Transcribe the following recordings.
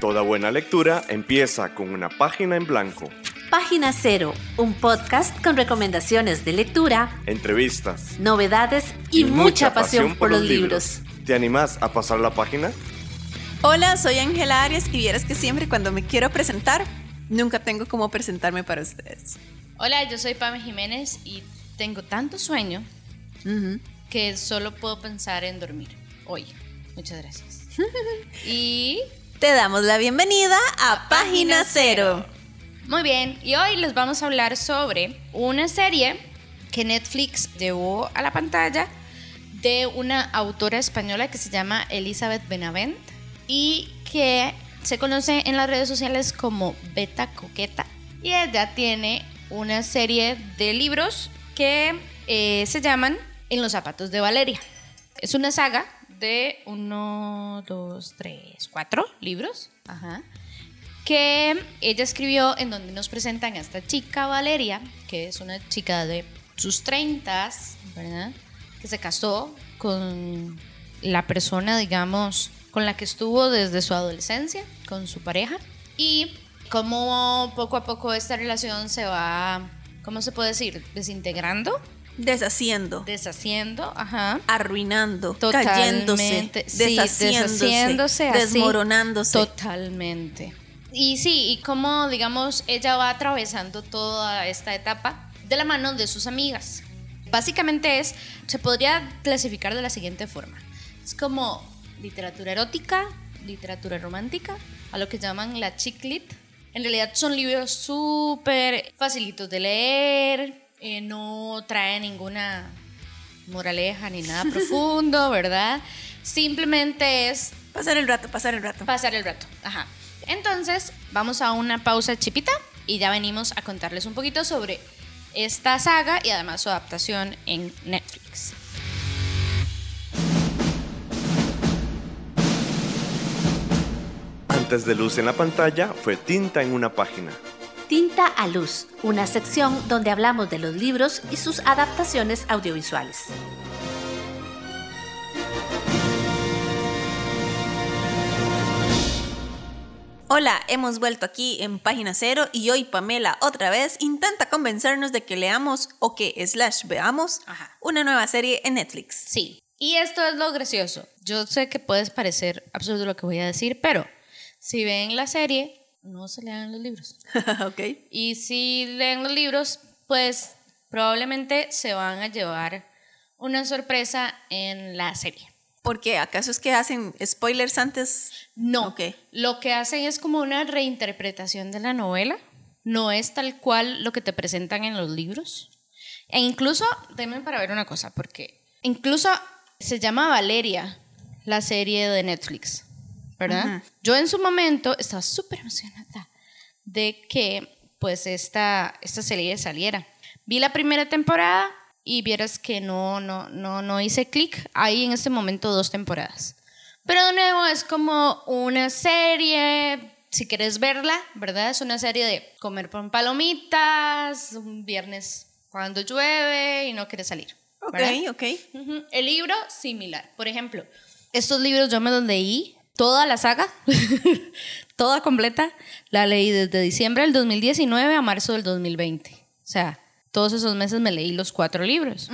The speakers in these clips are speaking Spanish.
Toda buena lectura empieza con una página en blanco. Página Cero, un podcast con recomendaciones de lectura, entrevistas, novedades y, mucha, pasión, por los libros. ¿Te animás a pasar la página? Hola, soy Ángela Arias y vieras que siempre cuando me quiero presentar, nunca tengo cómo presentarme para ustedes. Hola, yo soy Pame Jiménez y tengo tanto sueño que solo puedo pensar en dormir hoy. Muchas gracias. y te damos la bienvenida a, Página Cero. Muy bien, y hoy les vamos a hablar sobre una serie que Netflix llevó a la pantalla de una autora española que se llama Elizabeth Benavent y que se conoce en las redes sociales como Beta Coqueta. Y ella tiene una serie de libros que eh, se llaman En los zapatos de Valeria. Es una saga de uno, dos, tres, cuatro libros. Que ella escribió en donde nos presentan a esta chica Valeria, que es una chica de sus treintas, ¿verdad? Que se casó con la persona, digamos, con la que estuvo desde su adolescencia, con su pareja. Y como poco a poco esta relación se va, ¿cómo se puede decir? Desintegrando Deshaciendo. Deshaciendo, ajá. Arruinando, cayéndose, deshaciéndose, desmoronándose. Totalmente. Y sí, y como, digamos, ella va atravesando toda esta etapa de la mano de sus amigas. Básicamente es, se podría clasificar de la siguiente forma. Es como literatura erótica, literatura romántica, a lo que llaman la chick lit. En realidad son libros súper facilitos de leer, eh, no trae ninguna moraleja ni nada profundo, ¿verdad? Simplemente es... Pasar el rato, pasar el rato. Pasar el rato, ajá. Entonces, vamos a una pausa chipita y ya venimos a contarles un poquito sobre esta saga y además su adaptación en Netflix. Antes de luz en la pantalla fue tinta en una página. Tinta a Luz, una sección donde hablamos de los libros y sus adaptaciones audiovisuales. Hola, hemos vuelto aquí en Página Cero y hoy Pamela otra vez intenta convencernos de que leamos o que slash veamos una nueva serie en Netflix. Sí, y esto es lo gracioso. Yo sé que puedes parecer absurdo lo que voy a decir, pero si ven la serie, no se lean los libros. ok. Y si leen los libros, pues probablemente se van a llevar una sorpresa en la serie. ¿Por qué? ¿Acaso es que hacen spoilers antes? No. Lo que hacen es como una reinterpretación de la novela. No es tal cual lo que te presentan en los libros. E incluso, denme para ver una cosa, porque incluso se llama Valeria la serie de Netflix. ¿Verdad? Yo en su momento estaba súper emocionada de que pues esta, esta serie saliera. Vi la primera temporada y vieras que no, no, no, no hice clic. Hay en este momento dos temporadas. Pero de nuevo es como una serie, si quieres verla, ¿verdad? Es una serie de comer con palomitas, un viernes cuando llueve y no quieres salir. Ok, ok. El libro, similar. Por ejemplo, estos libros yo me los leí toda la saga, toda completa, la leí desde diciembre del 2019 a marzo del 2020. O sea, todos esos meses me leí los cuatro libros.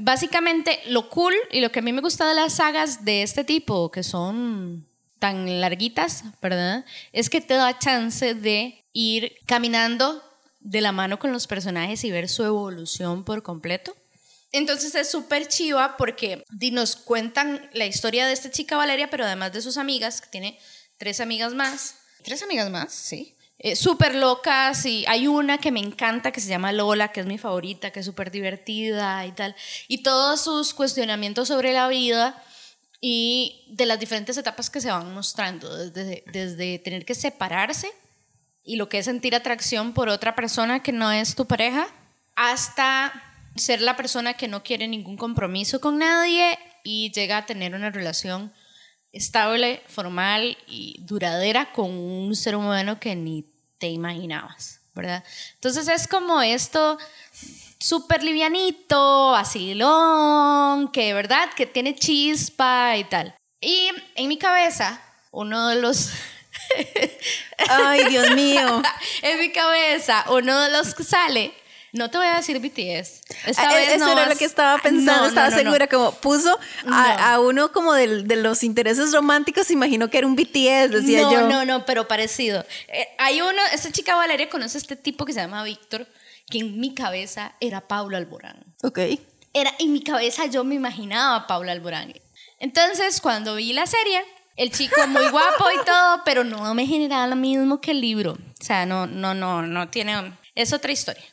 Básicamente, lo cool y lo que a mí me gusta de las sagas de este tipo, que son tan larguitas, ¿verdad? Es que te da chance de ir caminando de la mano con los personajes y ver su evolución por completo. Entonces es súper chiva porque nos cuentan la historia de esta chica Valeria, pero además de sus amigas, que tiene tres amigas más. ¿Tres amigas más? Sí. Eh, súper locas y hay una que me encanta que se llama Lola, que es mi favorita, que es súper divertida y tal. Y todos sus cuestionamientos sobre la vida y de las diferentes etapas que se van mostrando, desde, desde tener que separarse y lo que es sentir atracción por otra persona que no es tu pareja, hasta ser la persona que no quiere ningún compromiso con nadie y llega a tener una relación estable, formal y duradera con un ser humano que ni te imaginabas, ¿verdad? Entonces es como esto súper livianito, long, que verdad, que tiene chispa y tal. Y en mi cabeza, uno de los Ay, Dios mío. en mi cabeza, uno de los que sale, no te voy a decir BTS. Esta Ah, vez Eso no era lo vas- que estaba pensando, No, no, estaba no, no. segura, como puso No. a, a uno como del- de los intereses románticos, imaginó que era un BTS, decía no, yo. No, no, pero parecido. Eh, hay uno, esta chica Valeria conoce a este tipo que se llama Víctor, que en mi cabeza era Pablo Alborán. Ok. Era, en mi cabeza yo me imaginaba a Pablo Alborán. Entonces, cuando vi la serie, el chico muy guapo y todo, pero no me generaba lo mismo que el libro. O sea, no, no, no, no tiene... Es otra historia.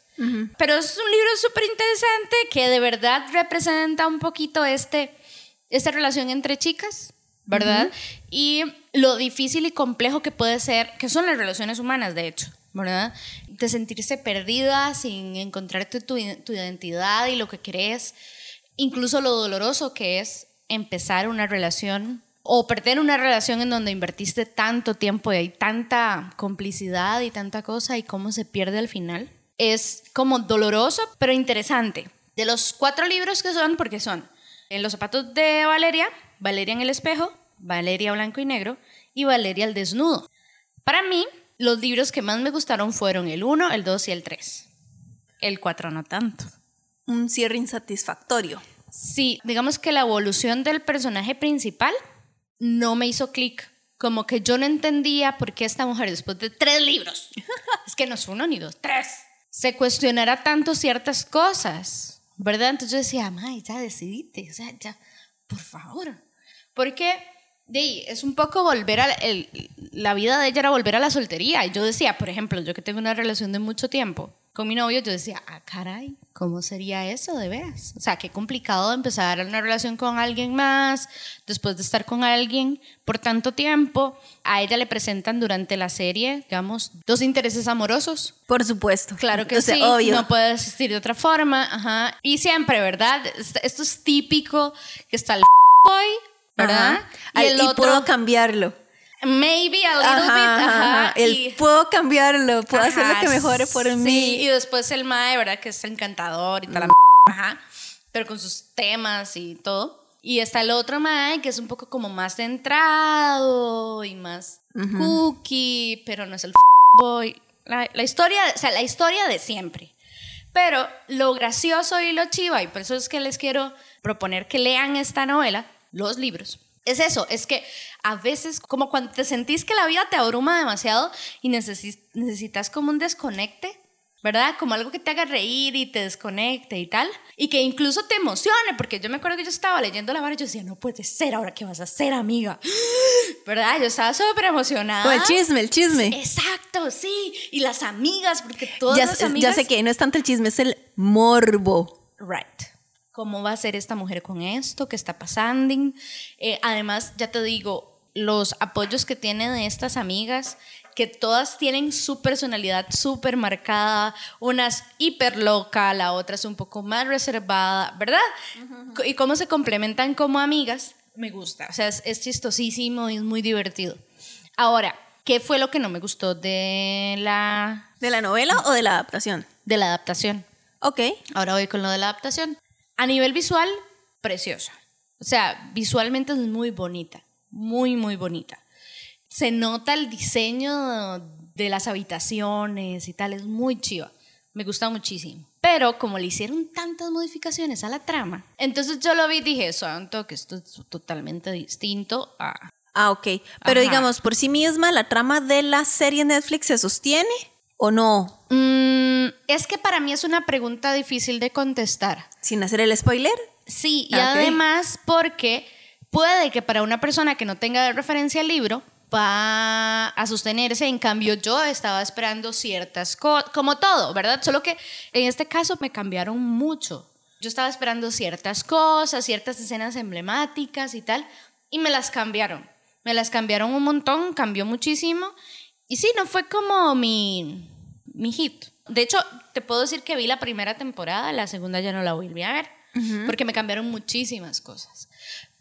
Pero es un libro súper interesante que de verdad representa un poquito este, esta relación entre chicas, ¿verdad? Y lo difícil y complejo que puede ser, que son las relaciones humanas, de hecho, ¿verdad? De sentirse perdida sin encontrarte tu, tu identidad y lo que crees, incluso lo doloroso que es empezar una relación o perder una relación en donde invertiste tanto tiempo y hay tanta complicidad y tanta cosa y cómo se pierde al final. Es como doloroso, pero interesante. De los cuatro libros que son, porque son En los zapatos de Valeria, Valeria en el espejo, Valeria blanco y negro y Valeria al desnudo. Para mí, los libros que más me gustaron fueron el 1, el 2 y el 3. El 4 no tanto. Un cierre insatisfactorio. Sí, digamos que la evolución del personaje principal no me hizo clic. Como que yo no entendía por qué esta mujer, después de tres libros, es que no es uno ni dos, tres, se cuestionara tanto ciertas cosas, ¿verdad? Entonces yo decía, May, ya decidiste, o sea, ya, por favor. Porque de es un poco volver a la, la vida de ella era volver a la soltería. Y yo decía, por ejemplo, yo que tengo una relación de mucho tiempo con mi novio, yo decía, ah, caray, ¿cómo sería eso de veras? O sea, qué complicado empezar una relación con alguien más, después de estar con alguien por tanto tiempo. A ella le presentan durante la serie, digamos, dos intereses amorosos. Por supuesto. Claro que O sea, sí, obvio. no puede existir de otra forma, ajá. Y siempre, ¿verdad? Esto es típico, que está el boy, ¿verdad? Ajá. Ay, y puedo cambiarlo. Maybe a little Ajá, bit, ajá, ajá. El y- puedo cambiarlo, puedo hacer lo que mejore por sí, mí. y después el mae, ¿verdad? Que es encantador y tal, la ajá, pero con sus temas y todo. Y está el otro mae, que es un poco como más centrado y más cookie, pero no es el boy. La, la historia, o sea, la historia de siempre. Pero lo gracioso y lo chiva, y por eso es que les quiero proponer que lean esta novela, los libros. Es eso, es que a veces como cuando te sentís que la vida te abruma demasiado y necesis- necesitas como un desconecte, ¿verdad? Como algo que te haga reír y te desconecte y tal. Y que incluso te emocione, porque yo me acuerdo que yo estaba leyendo la vara y yo decía, no puede ser, ahora qué vas a hacer, amiga. ¿Verdad? Yo estaba súper emocionada. O el chisme, el chisme. Exacto, sí. Y las amigas, porque todas Ya, las ya amigas... sé que no es tanto el chisme, es el morbo. Right. ¿Cómo va a ser esta mujer con esto? ¿Qué está pasando? Eh, además, ya te digo, los apoyos que tiene de estas amigas, que todas tienen su personalidad súper marcada, una es hiper loca, la otra es un poco más reservada, ¿verdad? Co- Y cómo se complementan como amigas, me gusta. O sea, es, es chistosísimo y es muy divertido. Ahora, ¿qué fue lo que no me gustó de la, ¿De la novela o de la adaptación? de la adaptación? Ok. Ahora voy con lo de la adaptación. A nivel visual, preciosa. O sea, visualmente es muy bonita, muy, muy bonita. Se nota el diseño de las habitaciones y tal, es muy chiva. Me gusta muchísimo. Pero como le hicieron tantas modificaciones a la trama, entonces yo lo vi y dije, santo, que esto es totalmente distinto a... Ah, ok. Pero Ajá. digamos, por sí misma, ¿la trama de la serie Netflix se sostiene o no? Mm, es que para mí es una pregunta difícil de contestar. Sin hacer el spoiler. Sí, y Ah, además porque puede que para una persona que no tenga de referencia el libro va a sostenerse, en cambio yo estaba esperando ciertas cosas, como todo, ¿verdad? Solo que en este caso me cambiaron mucho. Yo estaba esperando ciertas cosas, ciertas escenas emblemáticas y tal, y me las cambiaron. Me las cambiaron un montón, cambió muchísimo. Y sí, no fue como mi, mi hit. De hecho, te puedo decir que vi la primera temporada, la segunda ya no la volví a ver, porque me cambiaron muchísimas cosas.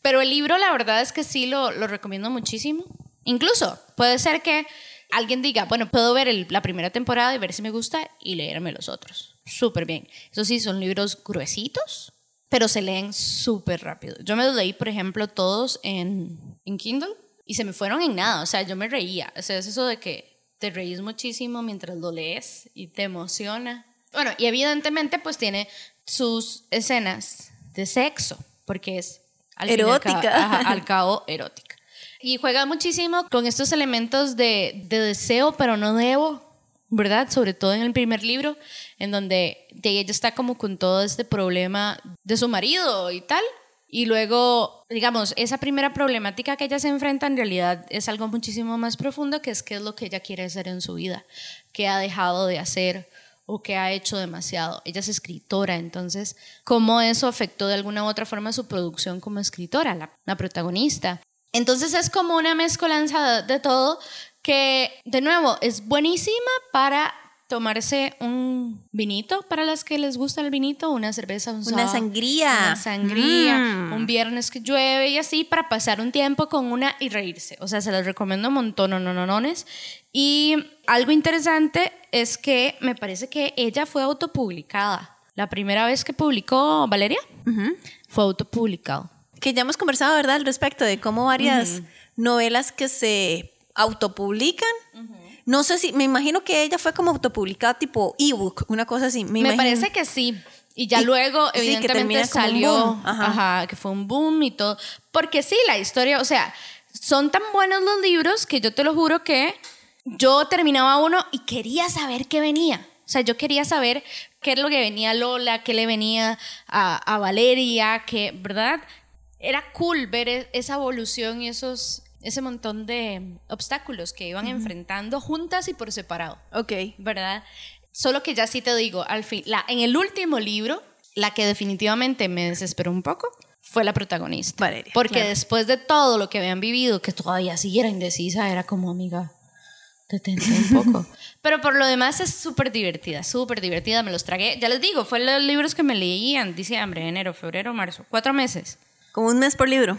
Pero el libro, la verdad es que sí lo, lo recomiendo muchísimo. Incluso puede ser que alguien diga, bueno, puedo ver el- la primera temporada y ver si me gusta y leerme los otros. Súper bien. Eso sí, son libros gruesitos, pero se leen súper rápido. Yo me los leí, por ejemplo, todos en, en Kindle y se me fueron en nada, o sea, yo me reía, o sea, es eso de que te reís muchísimo mientras lo lees y te emociona. Bueno, y evidentemente pues tiene sus escenas de sexo, porque es al y al cabo- Erótica. ajá, al cabo erótica. Y juega muchísimo con estos elementos de, de deseo, pero no debo, ¿verdad? Sobre todo en el primer libro, en donde de ella está como con todo este problema de su marido y tal. Y luego, digamos, esa primera problemática que ella se enfrenta en realidad es algo muchísimo más profundo, que es qué es lo que ella quiere hacer en su vida, qué ha dejado de hacer o que ha hecho demasiado. Ella es escritora, entonces, ¿cómo eso afectó de alguna u otra forma su producción como escritora, la, la protagonista? Entonces es como una mezcolanza de todo que, de nuevo, es buenísima para tomarse un vinito para las que les gusta el vinito, una cerveza, un Una sangría. una sangría, Mm. un viernes que llueve y así para pasar un tiempo con una y reírse. O sea, se las recomiendo un montón, no, no, no. Y algo interesante es que me parece que ella fue autopublicada. La primera vez que publicó Valeria fue autopublicado. Que ya hemos conversado, ¿verdad?, al respecto de cómo varias novelas que se autopublican. No sé si, me imagino que ella fue como autopublicada tipo ebook, una cosa así. Me, parece que sí. Y ya Y- luego, evidentemente, salió, ajá, que fue un boom y todo. Porque sí, la historia, o sea, son tan buenos los libros que yo te lo juro que yo terminaba uno y quería saber qué venía. O sea, yo quería saber qué es lo que venía a Lola, qué le venía a, a Valeria, que, ¿verdad? Era cool ver e- esa evolución y esos, ese montón de obstáculos que iban enfrentando juntas y por separado. Ok. ¿verdad? Solo que ya sí te digo, al fin, la, en el último libro, la que definitivamente me desesperó un poco fue la protagonista. Valeria, Porque claro. después de todo lo que habían vivido, que todavía siguiera indecisa, era como, amiga, detente un poco. Pero por lo demás es súper divertida, súper divertida. Me los tragué, ya les digo, fue los libros que me leí en diciembre, enero, febrero, marzo, cuatro meses. Como un mes por libro.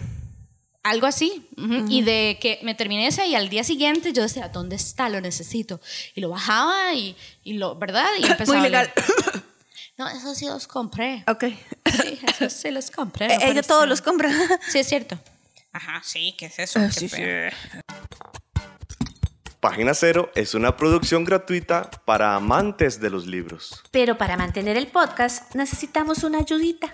Algo así. ujú. Y de que me terminé ese y al día siguiente yo decía, ¿dónde está? Lo necesito. Y lo bajaba y, y lo, ¿verdad? Y empezaba Muy a legal. No, eso sí los compré. Ok. Sí, eso sí los compré. Eh, no Ella parece- todos los compra. Sí, es cierto. Ajá, sí, ¿qué es eso? Ah, Qué sí, feo. Página Cero es una producción gratuita para amantes de los libros. Pero para mantener el podcast necesitamos una ayudita.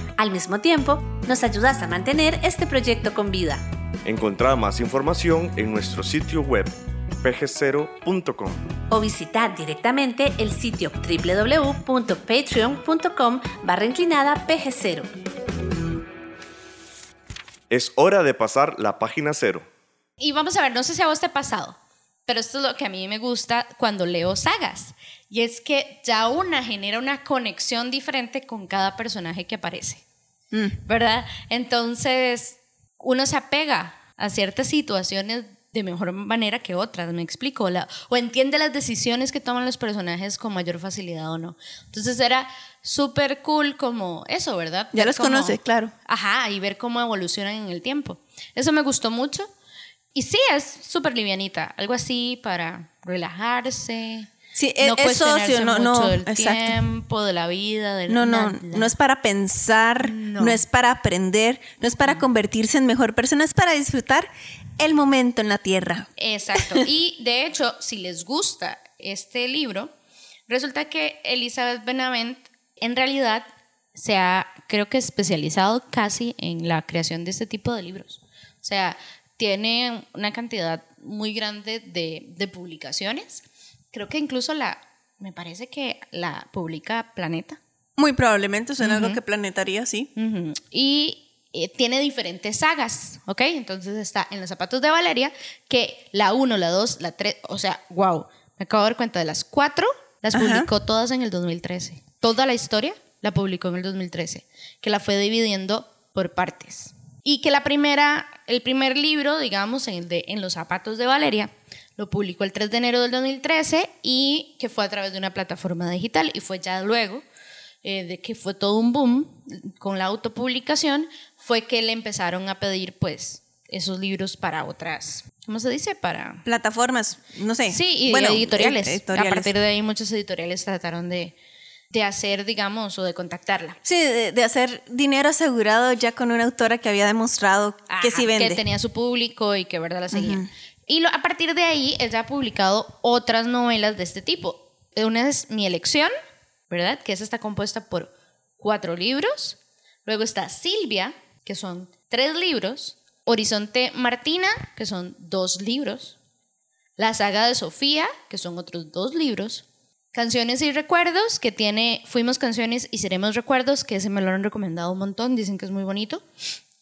Al mismo tiempo, nos ayudas a mantener este proyecto con vida. Encontrá más información en nuestro sitio web pg0.com. o visitar directamente el sitio www.patreon.com barra inclinada pg0. Es hora de pasar la página cero. Y vamos a ver, no sé si a vos te ha pasado, pero esto es lo que a mí me gusta cuando leo sagas. Y es que ya una genera una conexión diferente con cada personaje que aparece. ¿Verdad? Entonces, uno se apega a ciertas situaciones de mejor manera que otras, me explico, La- o entiende las decisiones que toman los personajes con mayor facilidad o no. Entonces era súper cool como eso, ¿verdad? Ya Ver los cómo- conoce, claro. Ajá, y ver cómo evolucionan en el tiempo. Eso me gustó mucho. Y sí, es súper livianita, algo así para relajarse. Sí, e- no es cuestionarse socio, no- mucho no, del exacto. tiempo, de la vida, del No, no, nada. no es para pensar, No. no. es para aprender, no es para convertirse en mejor persona, es para disfrutar el momento en la tierra. Exacto. Y de hecho, si les gusta este libro, resulta que Elizabeth Benavent en realidad se ha, creo que, especializado casi en la creación de este tipo de libros. O sea, tiene una cantidad muy grande de, de publicaciones. Creo que incluso la, me parece que la publica Planeta. Muy probablemente suena algo que planetaría, sí. Ujú. Y eh, tiene diferentes sagas, ¿ok? Entonces está en los zapatos de Valeria, que la 1, la 2, la 3, o sea, wow, me acabo de dar cuenta de las cuatro, las Ajá. publicó todas en el 2013. Toda la historia la publicó en el 2013, que la fue dividiendo por partes. Y que la primera, el primer libro, digamos, en, de, en los zapatos de Valeria, lo publicó el 3 de enero del 2013 y que fue a través de una plataforma digital y fue ya luego eh, de que fue todo un boom con la autopublicación, fue que le empezaron a pedir pues esos libros para otras, ¿cómo se dice? Para... Plataformas, no sé. Sí, y Bueno, editoriales. editoriales. A partir de ahí muchas editoriales trataron de, de hacer, digamos, o de contactarla. Sí, de, de hacer dinero asegurado ya con una autora que había demostrado que sí vende. Que tenía su público y que verdad la seguía. Y a partir de ahí, ella ha publicado otras novelas de este tipo. Una es Mi elección, ¿verdad? Que esa está compuesta por cuatro libros. Luego está Silvia, que son tres libros. Horizonte Martina, que son dos libros. La saga de Sofía, que son otros dos libros. Canciones y recuerdos, que tiene Fuimos canciones y seremos recuerdos, que ese me lo han recomendado un montón, dicen que es muy bonito.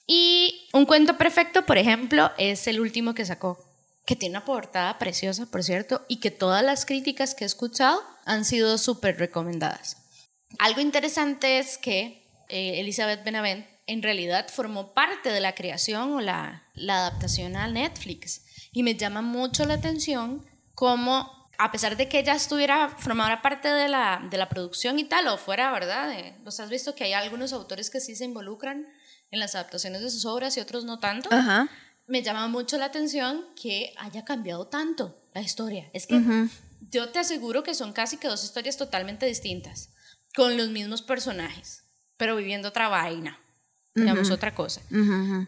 Y Un cuento perfecto, por ejemplo, es el último que sacó, que tiene una portada preciosa, por cierto, y que todas las críticas que he escuchado han sido súper recomendadas. Algo interesante es que eh, Elizabeth Benavent en realidad formó parte de la creación o la, la adaptación a Netflix. Y me llama mucho la atención cómo, a pesar de que ella estuviera, formara parte de la, de la producción y tal, o fuera, ¿verdad? Eh, has visto que hay algunos autores que sí se involucran en las adaptaciones de sus obras y otros no tanto. Ajá. Me llama mucho la atención que haya cambiado tanto la historia. Es que yo te aseguro que son casi que dos historias totalmente distintas, con los mismos personajes, pero viviendo otra vaina, digamos otra cosa.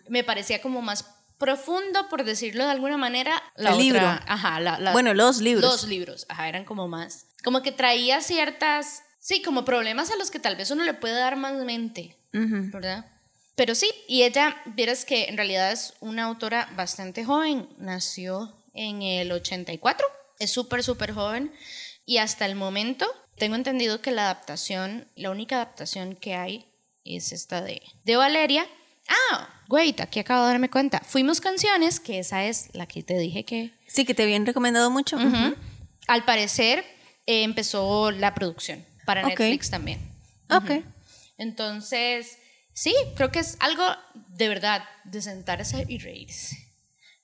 Me parecía como más profundo, por decirlo de alguna manera, la El otra- libro. Ajá, la- la- Bueno, los libros. Los libros, ajá, eran como más. Como que traía ciertas, sí, como problemas a los que tal vez uno le puede dar más mente, ¿verdad? Pero sí, y ella, vieras que en realidad es una autora bastante joven, nació en el 84, es súper, súper joven, y hasta el momento tengo entendido que la adaptación, la única adaptación que hay es esta de, de Valeria. Ah, wait, aquí acabo de darme cuenta. Fuimos canciones, que esa es la que te dije que Sí, que te habían recomendado mucho. Al parecer eh, empezó la producción para. Netflix también. Ok. Entonces, sí, creo que es algo de verdad de sentarse y reírse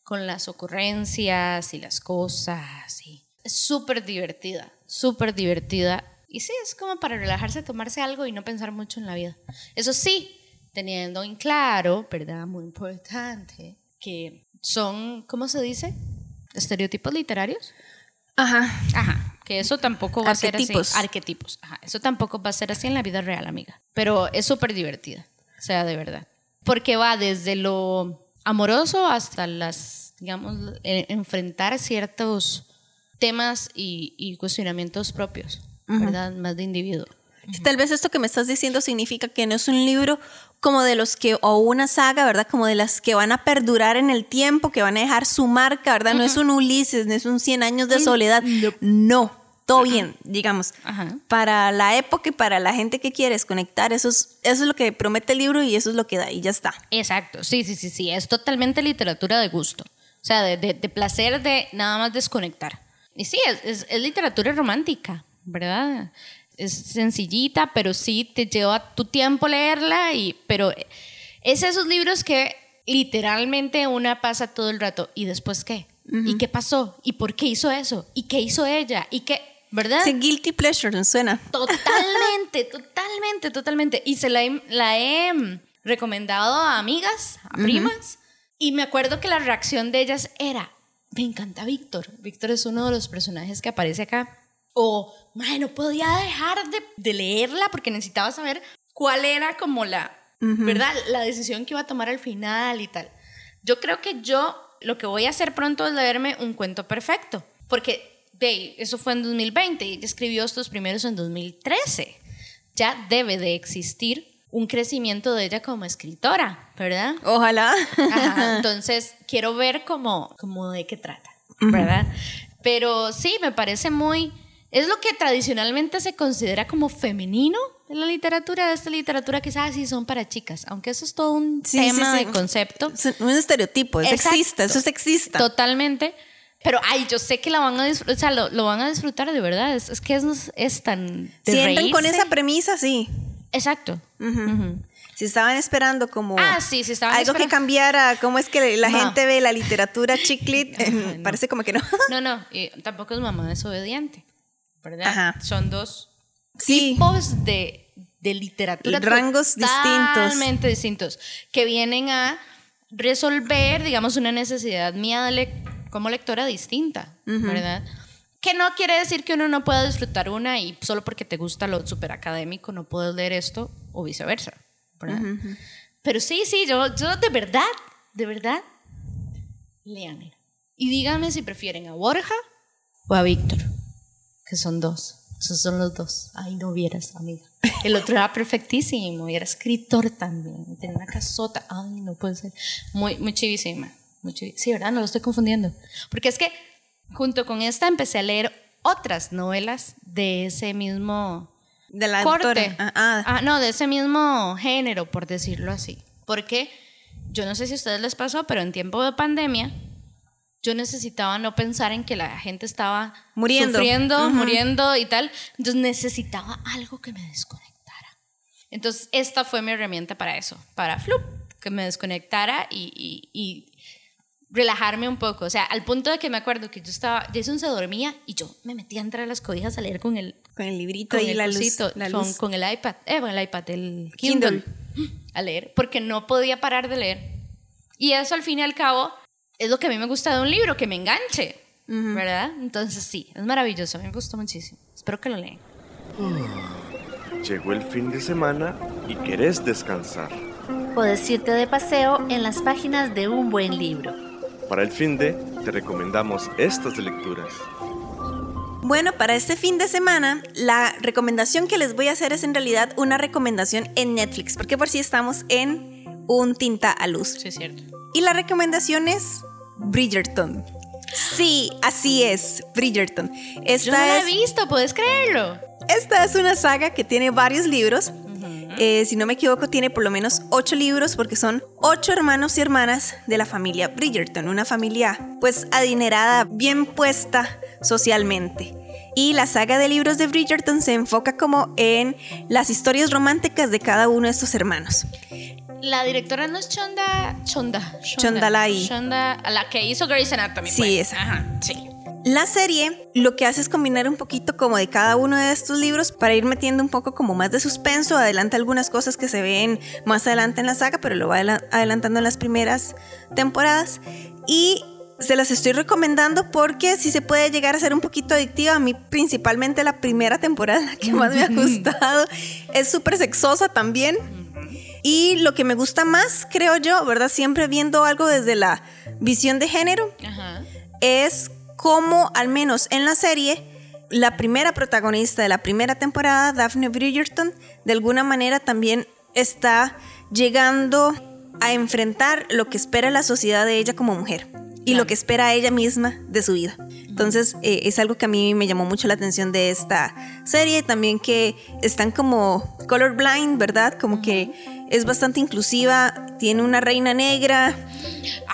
con las ocurrencias y las cosas. Y es súper divertida, súper divertida. Y sí, es como para relajarse, tomarse algo y no pensar mucho en la vida. Eso sí, teniendo en claro, ¿verdad? Muy importante, que son, ¿cómo se dice? Estereotipos literarios. Ajá. Ajá, que eso tampoco va Arquetipos. a ser así. Arquetipos. Ajá, eso tampoco va a ser así en la vida real, amiga. Pero es súper divertida, o sea, de verdad. Porque va desde lo amoroso hasta las, digamos, eh, enfrentar ciertos temas y, y cuestionamientos propios, ¿verdad? Más de individuo. Tal vez esto que me estás diciendo significa que no es un libro como de los que, o una saga, ¿verdad? Como de las que van a perdurar en el tiempo, que van a dejar su marca, ¿verdad? No es un Ulises, no es un 100 años de soledad. No, todo bien, digamos. Ajá. Para la época y para la gente que quieres conectar, eso es, eso es lo que promete el libro y eso es lo que da y ya está. Exacto, sí, sí, sí, sí, es totalmente literatura de gusto, o sea, de, de- de placer de nada más desconectar. Y sí, es, es- es literatura romántica, ¿verdad? Es sencillita, pero sí te lleva tu tiempo leerla, y, pero es esos libros que literalmente una pasa todo el rato, ¿y después qué? ¿Y qué pasó? ¿Y por qué hizo eso? ¿Y qué hizo ella? ¿Y qué? ¿Verdad? Sí, guilty pleasure, ¿no suena? Totalmente, totalmente, totalmente. Y se la he, la he recomendado a amigas, a primas. Y me acuerdo que la reacción de ellas era, me encanta Víctor. Víctor es uno de los personajes que aparece acá. O, "Mae, no podía dejar de, de leerla porque necesitaba saber cuál era como la, ¿verdad? La decisión que iba a tomar al final y tal. Yo creo que yo lo que voy a hacer pronto es leerme un cuento perfecto. Porque, ve, eso fue en 2020 y ella escribió estos primeros en 2013. Ya debe de existir un crecimiento de ella como escritora, ¿verdad? Ojalá. Ajá, entonces, quiero ver cómo, cómo de qué trata, ¿verdad? Pero sí, me parece muy... Es lo que tradicionalmente se considera como femenino en la literatura. Esta literatura quizás sí son para chicas, aunque eso es todo un Sí, tema sí, sí. de concepto. Es un estereotipo, es Exacto. sexista, eso es sexista. Totalmente. Pero, ay, yo sé que la van a disfrutar, o sea, lo, lo van a disfrutar de verdad. Es, es que es, es tan... de Si entran con esa premisa, sí. Exacto. Ujú. Si estaban esperando como Ah, sí, sí estaban algo que cambiara, cómo es que la Ma. gente ve la literatura chiclit, eh, no. parece como que no. No, no, y tampoco es mamá desobediente, ¿verdad? Ajá. Son dos Sí. tipos de, de literatura Rangos distintos. totalmente distintos que vienen a resolver, digamos, una necesidad mía de como lectora distinta, ¿verdad? Que no quiere decir que uno no pueda disfrutar una y solo porque te gusta lo súper académico no puedes leer esto o viceversa, ¿verdad? Pero sí, sí, yo, yo de verdad, de verdad, leanla. Y díganme si prefieren a Borja o a Víctor, que son dos. Esos son los dos. Ay, no vieras, amiga. El otro era perfectísimo y era escritor también. Tenía una casota. Ay, no puede ser. Muy, muy chivísima. Muy chivi- Sí, ¿verdad? No lo estoy confundiendo. Porque es que junto con esta empecé a leer otras novelas de ese mismo De la corte. Ah, ah. Ah, no, de ese mismo género, por decirlo así. Porque yo no sé si a ustedes les pasó, pero en tiempo de pandemia, yo necesitaba no pensar en que la gente estaba Muriendo. sufriendo, muriendo y tal. Entonces necesitaba algo que me desconectara. Entonces, esta fue mi herramienta para eso, para flup, que me desconectara y, y- y relajarme un poco. O sea, al punto de que me acuerdo que yo estaba, Jason se dormía y yo me metía entre las cobijas a leer con el, Con el librito con y el la luz. cosito, la con, luz. con el iPad, eh, con el iPad, el Kindle, Kindle. a leer, porque no podía parar de leer. Y eso al fin y al cabo es lo que a mí me gusta de un libro, que me enganche, ¿verdad? Entonces sí, es maravilloso, a mí me gustó muchísimo. Espero que lo lean. Llegó el fin de semana y querés descansar. Puedes irte de paseo en las páginas de un buen libro. Para el fin de, te recomendamos estas lecturas. Bueno, para este fin de semana, la recomendación que les voy a hacer es en realidad una recomendación en Netflix, porque por si estamos en un tinta a luz. Sí, es cierto. Y la recomendación es Bridgerton. Sí, así es, Bridgerton. Esta Yo no la es, he visto, ¿puedes creerlo? Esta es una saga que tiene varios libros. Eh, si no me equivoco, tiene por lo menos ocho libros porque son ocho hermanos y hermanas de la familia Bridgerton, una familia pues adinerada, bien puesta socialmente. Y la saga de libros de Bridgerton se enfoca como en las historias románticas de cada uno de estos hermanos. La directora no es Chonda. Chonda. Chondalai. Chonda, la que hizo Grey's Anatomy. Sí, pues. esa. Ajá, sí. La serie lo que hace es combinar un poquito como de cada uno de estos libros para ir metiendo un poco como más de suspenso, adelanta algunas cosas que se ven más adelante en la saga, pero lo va adela- adelantando en las primeras temporadas y se las estoy recomendando porque si se puede llegar a ser un poquito adictiva, a mí principalmente la primera temporada que más me ha gustado, es súper sexosa también. Y lo que me gusta más, creo yo, ¿verdad? Siempre viendo algo desde la visión de género, Ajá. es como, al menos en la serie, la primera protagonista de la primera temporada, Daphne Bridgerton, de alguna manera también está llegando a enfrentar lo que espera la sociedad de ella como mujer y lo que espera ella misma de su vida. Entonces eh, es algo que a mí me llamó mucho la atención de esta serie, también que están como colorblind, ¿verdad? Como que es bastante inclusiva, tiene una reina negra,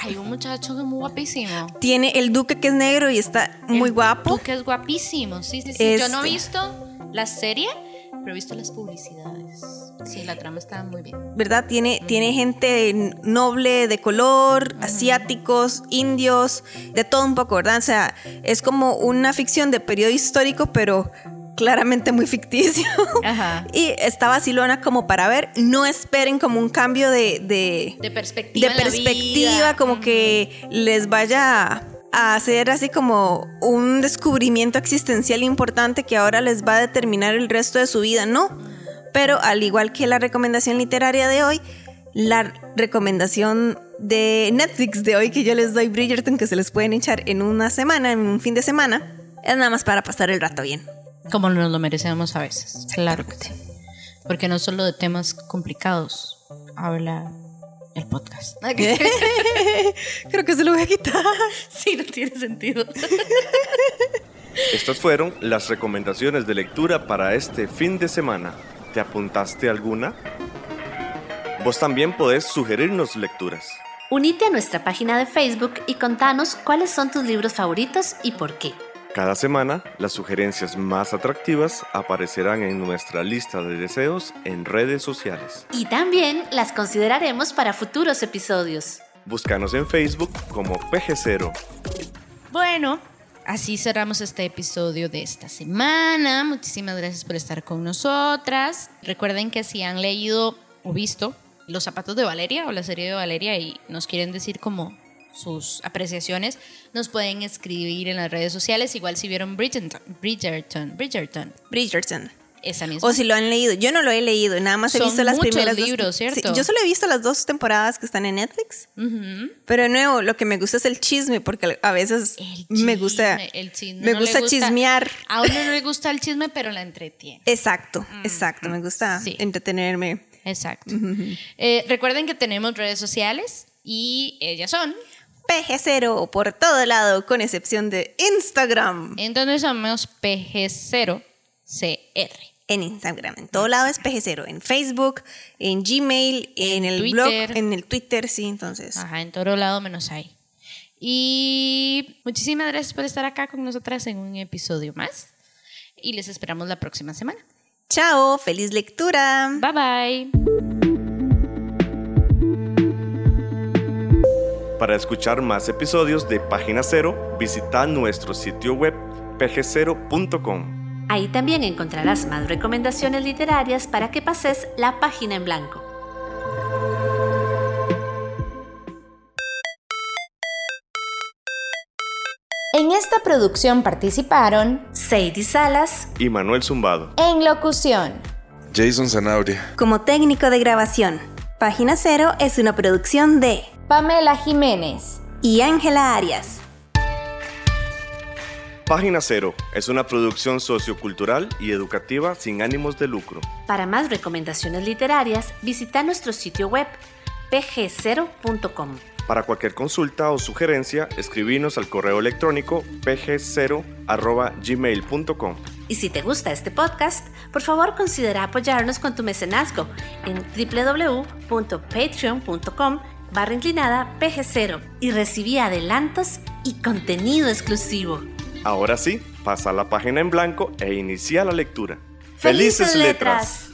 Hay un muchacho que es muy guapísimo. tiene el duque que es negro y está muy El guapo. Que es guapísimo, sí, sí, sí. Yo no he Este. visto la serie, pero he visto las publicidades. Sí, la trama está muy bien. ¿verdad? Tiene, tiene gente noble de color, asiáticos, indios, de todo un poco, ¿verdad? O sea, es como una ficción de periodo histórico, pero claramente muy ficticio. Ajá. y está vacilona como para ver. No esperen como un cambio de, de, De perspectiva. de perspectiva, como que les vaya a hacer así como un descubrimiento existencial importante que ahora les va a determinar el resto de su vida, no. Pero al igual que la recomendación literaria de hoy, la recomendación de Netflix de hoy que yo les doy Bridgerton que se les pueden echar en una semana, en un fin de semana, es nada más para pasar el rato bien. Como nos lo merecemos a veces. Claro que sí. Porque no solo de temas complicados habla el podcast. Creo que se lo voy a quitar. sí, no tiene sentido. Estas fueron las recomendaciones de lectura para este fin de semana. ¿Te apuntaste alguna? Vos también podés sugerirnos lecturas. Unite a nuestra página de Facebook y contanos cuáles son tus libros favoritos y por qué. Cada semana, las sugerencias más atractivas aparecerán en nuestra lista de deseos en redes sociales. Y también las consideraremos para futuros episodios. Búscanos en Facebook como PG0. Bueno, así cerramos este episodio de esta semana. Muchísimas gracias por estar con nosotras. Recuerden que si han leído o visto Los zapatos de Valeria o la serie de Valeria y nos quieren decir como sus apreciaciones, nos pueden escribir en las redes sociales, igual si vieron Bridgerton, Bridgerton, Bridgerton, Bridgerton. esa misma. O si lo han leído. Yo no lo he leído, nada más he Son visto las primeras dos- libros, ¿cierto? Sí, yo solo he visto las dos temporadas que están en Netflix. Pero de nuevo, lo que me gusta es el chisme, porque a veces El me gusta, el chisme me no gusta chismear. A uno no le gusta el chisme, pero la entretiene. Exacto, exacto. Me gusta Sí. entretenerme. Exacto. Eh, recuerden que tenemos redes sociales y ellas son PG0 por todo lado, con excepción de Instagram. en donde somos PG0CR. En Instagram, en todo lado es PG0. En Facebook, en Gmail, en, el blog, en el Twitter, sí, entonces. Ajá, en todo lado menos ahí. Y muchísimas gracias por estar acá con nosotras en un episodio más. Y les esperamos la próxima semana. Chao, feliz lectura. Bye bye. Para escuchar más episodios de Página Cero, visita nuestro sitio web pg0.com. Ahí también encontrarás más recomendaciones literarias para que pases la página en blanco. En esta producción participaron Sadie Salas, Y Manuel Zumbado. en locución Jason Zanabria. Como técnico de grabación, Página Cero es una producción de Pamela Jiménez. y Ángela Arias. Página Cero es una producción sociocultural y educativa sin ánimos de lucro. Para más recomendaciones literarias, visita nuestro sitio web pg0.com. Para cualquier consulta o sugerencia, escribinos al correo electrónico pg0.gmail.com. Y si te gusta este podcast, por favor considera apoyarnos con tu mecenazgo en www.patreon.com barra inclinada pg0 y recibí adelantos y contenido exclusivo. Ahora sí, pasa la página en blanco e inicia la lectura. ¡Felices letras!